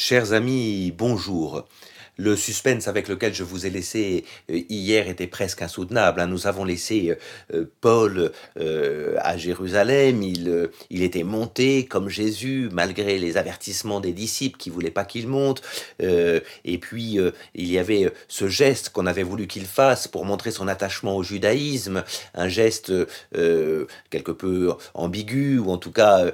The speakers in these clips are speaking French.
Chers amis, bonjour. Le suspense avec lequel je vous ai laissé euh, hier était presque insoutenable. Hein. Nous avons laissé euh, euh, Paul à Jérusalem. Il, était monté comme Jésus, malgré les avertissements des disciples qui voulaient pas qu'il monte. et puis, il y avait ce geste qu'on avait voulu qu'il fasse pour montrer son attachement au judaïsme. Un geste quelque peu ambigu, ou en tout cas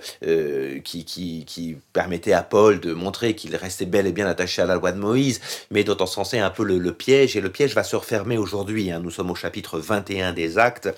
qui permettait à Paul de montrer qu'il restait bel et bien attaché à la loi de Moïse mais dont on un peu le, piège, et le piège va se refermer aujourd'hui. Hein. Nous sommes au chapitre 21 des Actes,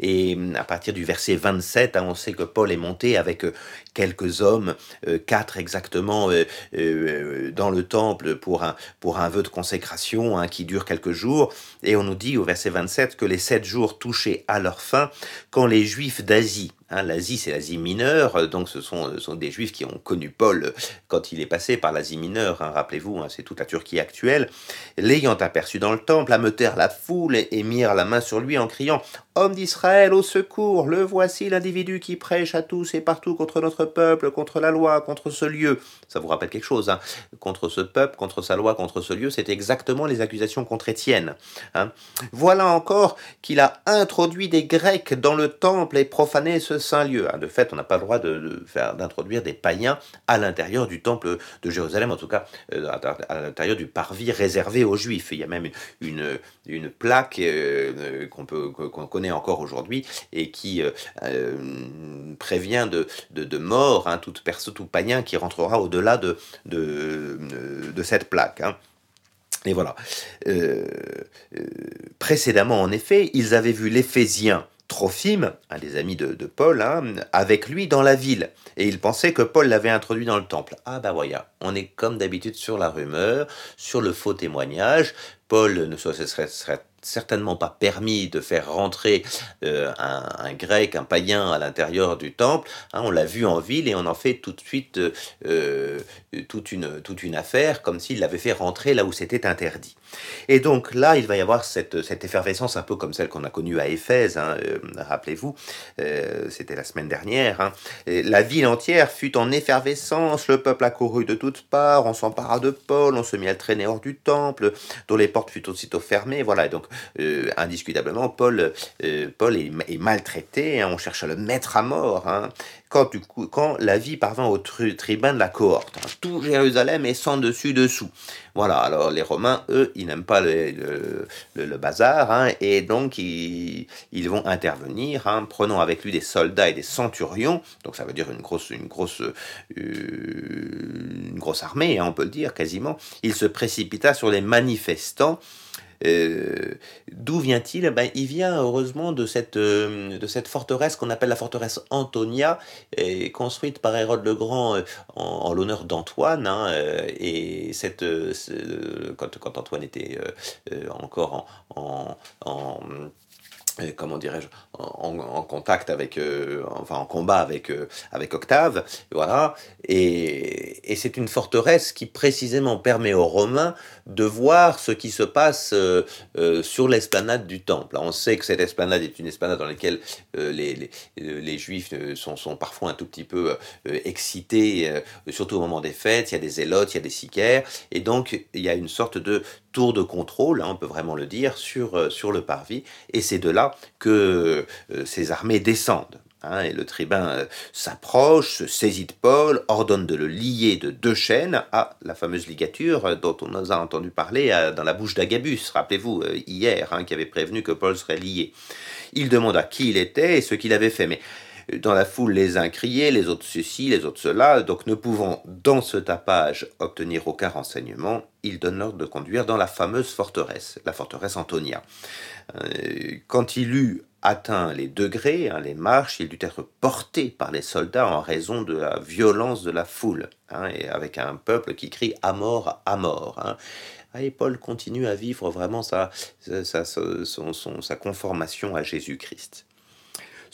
et hum, à partir du verset 27, hein, on sait que Paul est monté avec euh, quelques hommes, euh, quatre exactement, euh, dans le temple pour un, pour un vœu de consécration hein, qui dure quelques jours, et on nous dit au verset 27 que les sept jours touchaient à leur fin quand les Juifs d'Asie, Hein, L'Asie, c'est l'Asie mineure, donc ce sont, des Juifs qui ont connu Paul quand il est passé par l'Asie mineure, hein, rappelez-vous, c'est toute la Turquie actuelle. L'ayant aperçu dans le temple, ameutèrent la foule et mirent la main sur lui en criant Homme d'Israël, au secours, le voici l'individu qui prêche à tous et partout contre notre peuple, contre la loi, contre ce lieu. Ça vous rappelle quelque chose, hein Contre ce peuple, contre sa loi, contre ce lieu, c'est exactement les accusations contre Étienne. Hein voilà encore qu'il a introduit des Grecs dans le temple et profané ce saint lieu. Hein de fait, on n'a pas le droit de, faire d'introduire des païens à l'intérieur du temple de Jérusalem, en tout cas euh, à l'intérieur du parvis réservé aux Juifs. Il y a même une, une, plaque euh, qu'on peut qu'on encore aujourd'hui et qui euh, euh, prévient de, de, mort hein, toute personne, tout païen qui rentrera au-delà de, de, de, cette plaque. Hein. Et voilà. Euh, précédemment, en effet, ils avaient vu l'Éphésien Trophime, un des amis de, Paul, hein, avec lui dans la ville. Et ils pensaient que Paul l'avait introduit dans le temple. Ah bah voilà, on est comme d'habitude sur la rumeur, sur le faux témoignage. Paul ne serait, serait certainement pas permis de faire rentrer euh, un, grec, un païen à l'intérieur du temple. Hein, on l'a vu en ville et on en fait tout de suite euh, euh, toute, une, toute une affaire comme s'il l'avait fait rentrer là où c'était interdit. Et donc là, il va y avoir cette, effervescence un peu comme celle qu'on a connue à Éphèse, hein, rappelez-vous, c'était la semaine dernière. Hein. La ville entière fut en effervescence, le peuple accourut de toutes parts, on s'empara de Paul, on se mit à le traîner hors du temple, dont les portes furent aussitôt fermées. Voilà, donc euh, indiscutablement, Paul, euh, Paul est, maltraité, hein, on cherche à le mettre à mort. Hein. quand, la vie parvint au tribun de la cohorte, hein. tout Jérusalem est sans dessus-dessous. Voilà, alors les Romains, eux, ils n'aiment pas le, bazar, et donc ils, vont intervenir, prenant avec lui des soldats et des centurions, donc ça veut dire une grosse, une grosse, euh, une grosse armée, on peut le dire quasiment. Il se précipita sur les manifestants euh, d'où vient-il? Ben, Il vient heureusement de cette, euh, de cette forteresse qu'on appelle la forteresse Antonia, construite par Hérode le Grand euh, en, l'honneur d'Antoine. Hein, et cette, quand, quand, Antoine était encore en, en comment dirais-je, en, contact avec, euh, enfin en combat avec, euh, avec Octave, voilà. Et, et c'est une forteresse qui précisément permet aux Romains de voir ce qui se passe euh, sur l'esplanade du temple. on sait que cette esplanade est une esplanade dans laquelle les, les, les, Juifs sont, sont parfois un tout petit peu excités, surtout au moment des fêtes. Il y a des zélotes, il y a des sicaires, et donc il y a une sorte de tour de contrôle, hein, on peut vraiment le dire, sur, sur le parvis. Et c'est de là que euh, ces armées descendent. Hein, et le tribun euh, s'approche, se saisit de Paul, ordonne de le lier de deux chaînes à la fameuse ligature euh, dont on nous a entendu parler dans la bouche d'Agabus, rappelez-vous, hier, hein, qui avait prévenu que Paul serait lié. Il demanda qui il était et ce qu'il avait fait. Dans la foule, les uns criaient, les autres ceci, les autres cela, donc ne pouvant dans ce tapage obtenir aucun renseignement, il donne l'ordre de conduire dans la fameuse forteresse, la forteresse Antonia. Euh, quand il eut atteint les degrés, hein, les marches, il dut être porté par les soldats en raison de la violence de la foule, hein, et avec un peuple qui crie à mort, à mort. Hein. Et Paul continue à vivre vraiment sa, sa, sa conformation à Jésus-Christ.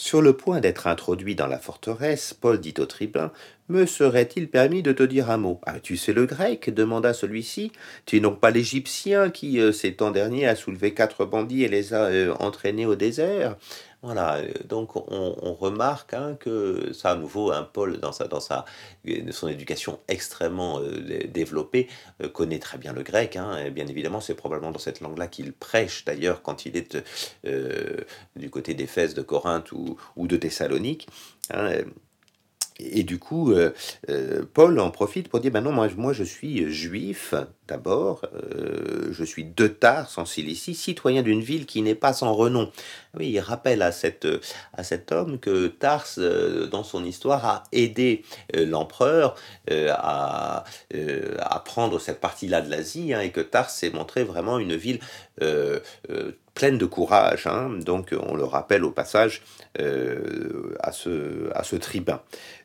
Sur le point d'être introduit dans la forteresse, Paul dit au tribun Me serait-il permis de te dire un mot? Tu sais le grec? demanda celui-ci. Tu n'es donc pas l'Égyptien qui, euh, ces temps derniers, a soulevé quatre bandits et les a euh, entraînés au désert? Voilà, euh, donc on, remarque hein, que ça, à nouveau, un Paul, dans, sa, dans sa, euh, son éducation extrêmement euh, développée, connaît très bien le grec. Hein, bien évidemment, c'est probablement dans cette langue-là qu'il prêche, d'ailleurs, quand il est du côté d'Éphèse, de Corinthe ou, ou de Thessalonique. hein, et du coup, euh, euh, Paul en profite pour dire, ben non, moi, je suis juif d'abord, euh, je suis de Tars en Cilicie, citoyen d'une ville qui n'est pas sans renom. Oui, il rappelle à, cet homme que Tars, dans son histoire, a aidé l'empereur à, prendre cette partie-là de l'Asie, hein, et que Tars s'est montré vraiment une ville pleine de courage. hein. donc on le rappelle au passage euh, à, ce, à ce tribun.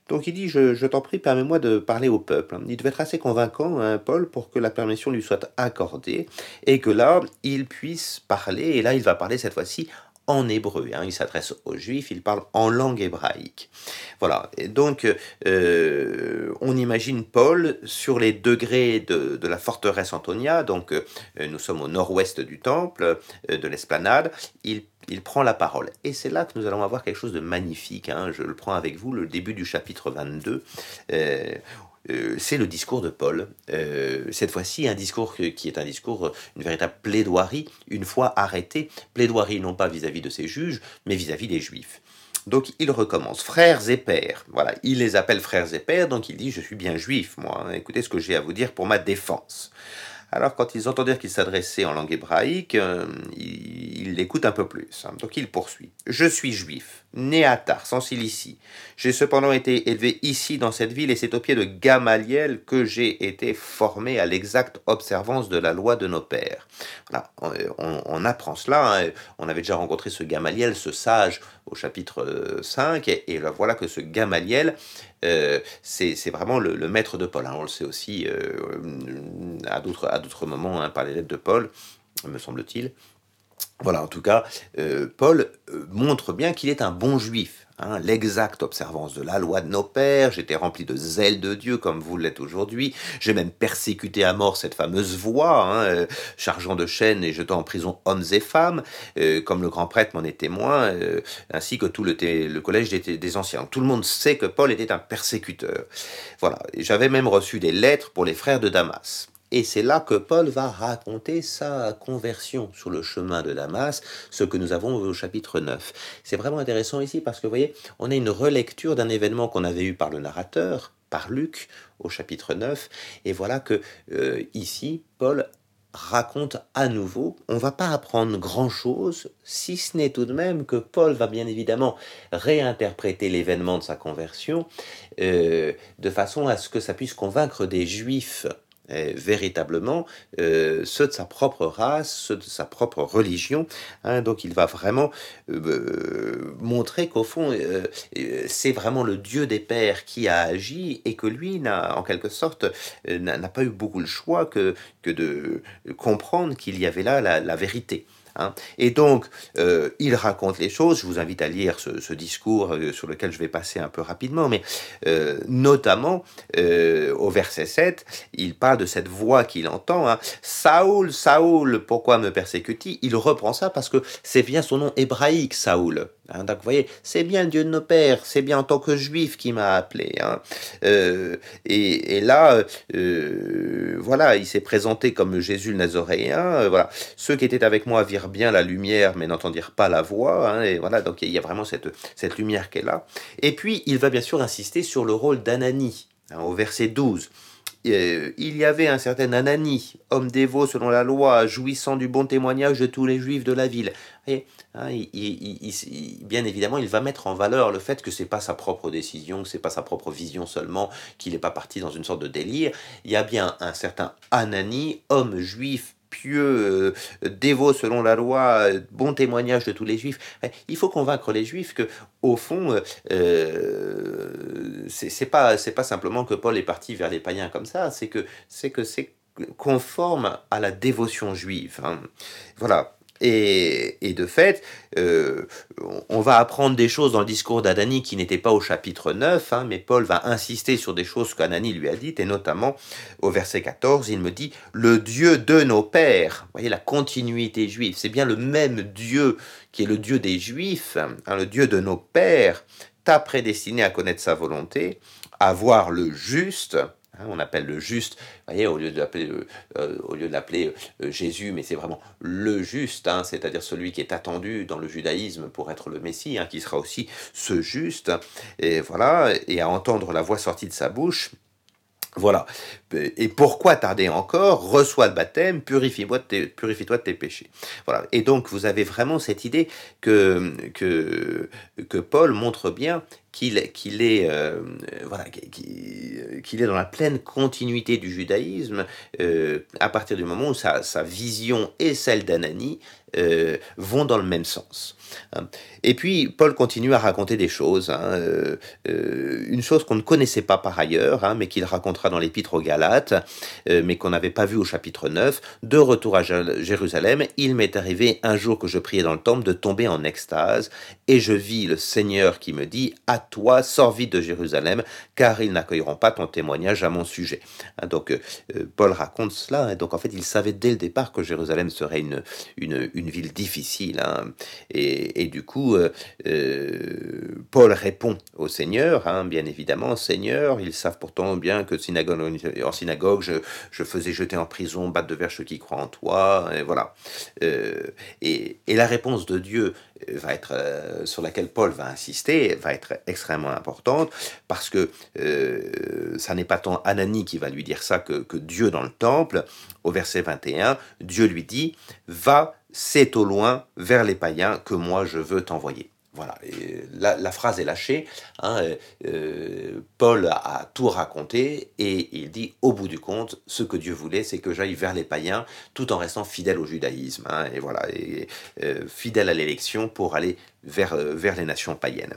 Donc il dit, je, t'en prie, permets-moi de parler au peuple. Il devait être assez convaincant, hein, Paul, pour que la permission lui soit accordée, et que là, il puisse parler, et là, il va parler cette fois-ci en hébreu. hein. Il s'adresse aux juifs, il parle en langue hébraïque. Voilà, donc euh, on imagine Paul sur les degrés de, de la forteresse Antonia, donc euh, nous sommes au nord-ouest du temple, euh, de l'esplanade, il il prend la parole. Et c'est là que nous allons avoir quelque chose de magnifique. hein. Je le prends avec vous, le début du chapitre 22. Euh, euh, c'est le discours de Paul. Euh, cette fois-ci, un discours qui est un discours, euh, une véritable plaidoirie, une fois arrêté. Plaidoirie non pas vis-à-vis de ses juges, mais vis-à-vis des juifs. Donc il recommence, frères et pères. Voilà, il les appelle frères et pères, donc il dit, je suis bien juif, moi. Écoutez ce que j'ai à vous dire pour ma défense. Alors, quand ils entendirent qu'il s'adressait en langue hébraïque, ils l'écoutent un peu plus. hein. Donc, il poursuit. Je suis juif, né à Tars, en Cilicie. J'ai cependant été élevé ici, dans cette ville, et c'est au pied de Gamaliel que j'ai été formé à l'exacte observance de la loi de nos pères. Voilà, on, apprend cela. hein. On avait déjà rencontré ce Gamaliel, ce sage, au chapitre euh, 5, et, et là, voilà que ce Gamaliel, euh, c'est vraiment le, maître de Paul. hein. On le sait aussi euh, à d'autres moments par les lettres de Paul, me semble-t-il. Voilà, en tout cas, euh, Paul euh, montre bien qu'il est un bon juif. hein, L'exacte observance de la loi de nos pères, j'étais rempli de zèle de Dieu comme vous l'êtes aujourd'hui. J'ai même persécuté à mort cette fameuse voix, hein, euh, chargeant de chaînes et jetant en prison hommes et femmes, euh, comme le grand prêtre m'en est témoin, ainsi que tout le, collège des, anciens. Tout le monde sait que Paul était un persécuteur. Voilà, j'avais même reçu des lettres pour les frères de Damas. Et c'est là que Paul va raconter sa conversion sur le chemin de Damas, ce que nous avons au chapitre 9. C'est vraiment intéressant ici parce que vous voyez, on a une relecture d'un événement qu'on avait eu par le narrateur, par Luc, au chapitre 9. Et voilà que euh, ici, Paul raconte à nouveau, on va pas apprendre grand-chose, si ce n'est tout de même que Paul va bien évidemment réinterpréter l'événement de sa conversion euh, de façon à ce que ça puisse convaincre des juifs euh, véritablement euh, ceux de sa propre race, ceux de sa propre religion. hein. donc il va vraiment euh, montrer qu'au fond, euh, euh, c'est vraiment le Dieu des pères qui a agi et que lui n'a, en quelque sorte, euh, n'a pas eu beaucoup le choix que, que de comprendre qu'il y avait là la vérité. Hein. Et donc, euh, il raconte les choses. Je vous invite à lire ce, discours euh, sur lequel je vais passer un peu rapidement, mais euh, notamment au verset 7, il parle de cette voix qu'il entend. hein. Saoul, Saoul, pourquoi me persécutes-tu Il reprend ça parce que c'est bien son nom hébraïque, Saoul. Hein. donc vous voyez, c'est bien Dieu de nos pères, c'est bien en tant que juif qui m'a appelé. hein. Euh, et, et là, euh, voilà, il s'est présenté comme Jésus le Nazoréen. euh, voilà, ceux qui étaient avec moi virent bien la lumière, mais n'entendirent pas la voix. hein, et voilà, donc il y a vraiment cette, cette lumière qui est là. Et puis, il va bien sûr insister sur le rôle d'Anani, hein, au verset 12. Euh, il y avait un certain Anani, homme dévot selon la loi, jouissant du bon témoignage de tous les juifs de la ville. Vous hein, bien évidemment, il va mettre en valeur le fait que c'est pas sa propre décision, que c'est pas sa propre vision seulement, qu'il n'est pas parti dans une sorte de délire. Il y a bien un certain Anani, homme juif pieux, euh, dévot selon la loi, euh, bon témoignage de tous les juifs. Ouais, Il faut convaincre les juifs que, au fond, euh, euh, c'est pas pas simplement que Paul est parti vers les païens comme ça, c'est que c'est que c'est conforme à la dévotion juive. hein. Voilà. Et, de fait, euh, on va apprendre des choses dans le discours d'Anani qui n'étaient pas au chapitre 9, hein, mais Paul va insister sur des choses qu'Anani lui a dites, et notamment au verset 14, il me dit Le Dieu de nos pères. Vous voyez la continuité juive, c'est bien le même Dieu qui est le Dieu des Juifs, hein, le Dieu de nos pères, t'a prédestiné à connaître sa volonté, à voir le juste, Hein, on appelle le juste, voyez, au lieu de l'appeler, euh, euh, euh, Jésus, mais c'est vraiment le juste, hein, c'est-à-dire celui qui est attendu dans le judaïsme pour être le Messie, hein, qui sera aussi ce juste. Et voilà, et à entendre la voix sortie de sa bouche, voilà. Et pourquoi tarder encore? Reçois le baptême, purifie-toi de, tes, purifie-toi de tes péchés. Voilà. Et donc, vous avez vraiment cette idée que, que, que Paul montre bien qu'il est, euh, voilà, est dans la pleine continuité du judaïsme euh, à partir du moment où sa, sa vision et celle d'Anani euh, vont dans le même sens. Hein. Et puis, Paul continue à raconter des choses. Hein, euh, euh, une chose qu'on ne connaissait pas par ailleurs, hein, mais qu'il racontera dans l'Épître aux Galates, mais qu'on n'avait pas vu au chapitre 9. De retour à Jérusalem, il m'est arrivé un jour que je priais dans le temple de tomber en extase, et je vis le Seigneur qui me dit À toi, sors vite de Jérusalem, car ils n'accueilleront pas ton témoignage à mon sujet. donc, Paul raconte cela, donc en fait, il savait dès le départ que Jérusalem serait une ville difficile. Hein. Et, du coup, euh, euh, Paul répond au Seigneur, hein, bien évidemment, Seigneur, ils savent pourtant bien que synagogue, en synagogue, je, faisais jeter en prison, battre de verre ceux qui croient en toi, et voilà. Euh, et, la réponse de Dieu va être, sur laquelle Paul va insister, va être extrêmement importante, parce que ça n'est pas tant Anani qui va lui dire ça que Dieu dans le temple. Au verset 21, Dieu lui dit, va c'est au loin vers les païens que moi je veux t'envoyer. Voilà, la, phrase est lâchée. Hein, euh, Paul a, tout raconté et il dit au bout du compte, ce que Dieu voulait, c'est que j'aille vers les païens tout en restant fidèle au judaïsme. Hein, et voilà, euh, fidèle à l'élection pour aller vers, euh, vers les nations païennes.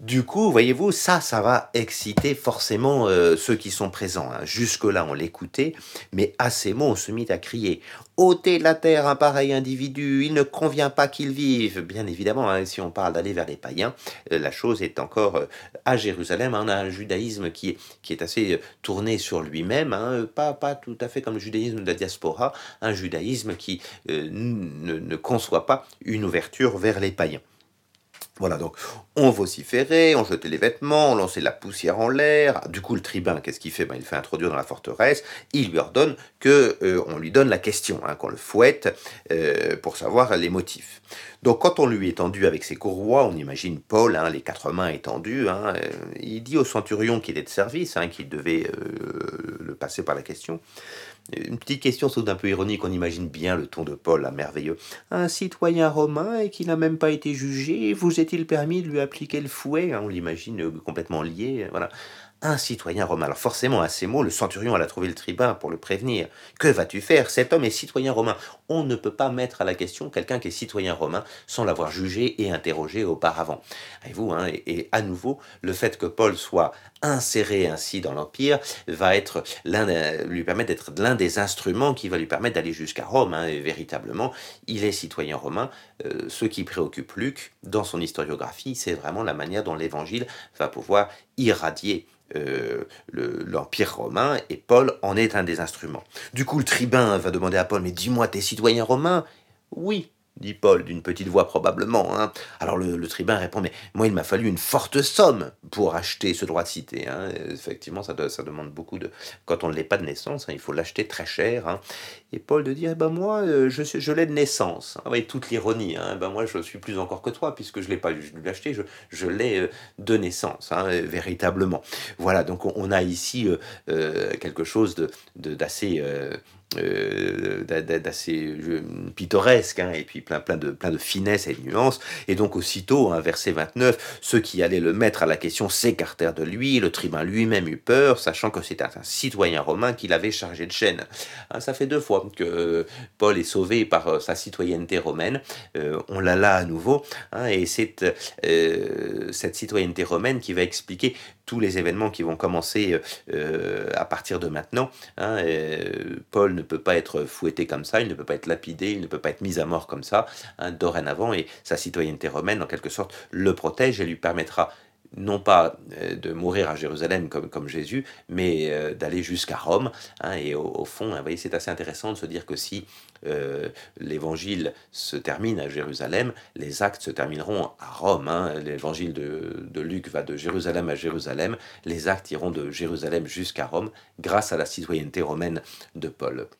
Du coup, voyez-vous, ça, ça va exciter forcément euh, ceux qui sont présents. Hein. Jusque-là, on l'écoutait, mais à ces mots, on se mit à crier ôtez de la terre un pareil individu, il ne convient pas qu'il vive. Bien évidemment, hein, si on parle d'aller vers les païens, euh, la chose est encore euh, à Jérusalem. on a un judaïsme qui est, qui est assez tourné sur lui-même, hein, pas, pas tout à fait comme le judaïsme de la diaspora, un judaïsme qui ne conçoit pas une ouverture vers les païens. Voilà, donc on vociférait, on jetait les vêtements, on lançait la poussière en l'air. Du coup, le tribun, qu'est-ce qu'il fait? Ben, Il fait introduire dans la forteresse, il lui ordonne que euh, on lui donne la question, hein, qu'on le fouette euh, pour savoir les motifs. Donc quand on lui est tendu avec ses courroies, on imagine Paul, hein, les quatre mains étendues, hein, euh, il dit au centurion qu'il est de service, qu'il devait le passer par la question, une petite question saute un peu ironique, on imagine bien le ton de Paul, merveilleux. Un citoyen romain et qui n'a même pas été jugé, vous est-il permis de lui appliquer le fouet? On l'imagine euh, complètement lié, voilà un citoyen romain. Alors forcément, à ces mots, le centurion alla trouver le tribun pour le prévenir. Que vas-tu faire? Cet homme est citoyen romain. On ne peut pas mettre à la question quelqu'un qui est citoyen romain sans l'avoir jugé et interrogé auparavant. Et vous hein, et, à nouveau, le fait que Paul soit inséré ainsi dans l'Empire va être lui permettre d'être l'un des instruments qui va lui permettre d'aller jusqu'à Rome. Hein, et véritablement, il est citoyen romain. Euh, ce qui préoccupe Luc dans son historiographie, c'est vraiment la manière dont l'Évangile va pouvoir irradier euh, l'Empire romain, et Paul en est un des instruments. Du coup, le tribun va demander à Paul, mais dis-moi, t'es citoyen romain? Oui, dit Paul d'une petite voix probablement. Hein. Alors le, tribun répond, mais moi il m'a fallu une forte somme pour acheter ce droit de cité. Hein. Effectivement, ça, ça, demande beaucoup de... Quand on ne l'est pas de naissance, hein, il faut l'acheter très cher. Et Paul de dire, eh ben moi euh, je, je l'ai de naissance. Vous voyez, toute l'ironie. Ben moi je suis plus encore que toi, puisque je ne l'ai pas dû l'acheter, je, je l'ai euh, de naissance, véritablement. Voilà, donc on, a ici euh, quelque chose d'assez... De, euh, d'assez euh, pittoresque, hein, et puis plein, de, finesse et de nuances. Et donc aussitôt, hein, verset 29, ceux qui allaient le mettre à la question s'écartèrent de lui, le tribun lui-même eut peur, sachant que c'était un citoyen romain qu'il avait chargé de chaîne. Hein, ça fait deux fois que Paul est sauvé par euh, sa citoyenneté romaine. on l'a là à nouveau, et c'est cette citoyenneté romaine qui va expliquer tous les événements qui vont commencer à partir de maintenant. Paul ne peut pas être fouetté comme ça, il ne peut pas être lapidé, il ne peut pas être mis à mort comme ça, hein, dorénavant, et sa citoyenneté romaine, en quelque sorte, le protège et lui permettra non pas euh, de mourir à Jérusalem comme, Jésus, mais euh, d'aller jusqu'à Rome. Hein, et au, fond, hein, c'est assez intéressant de se dire que si euh, l'évangile se termine à Jérusalem, les actes se termineront à Rome. Hein. L'évangile de, Luc va de Jérusalem à Jérusalem, les actes iront de Jérusalem jusqu'à Rome grâce à la citoyenneté romaine de Paul.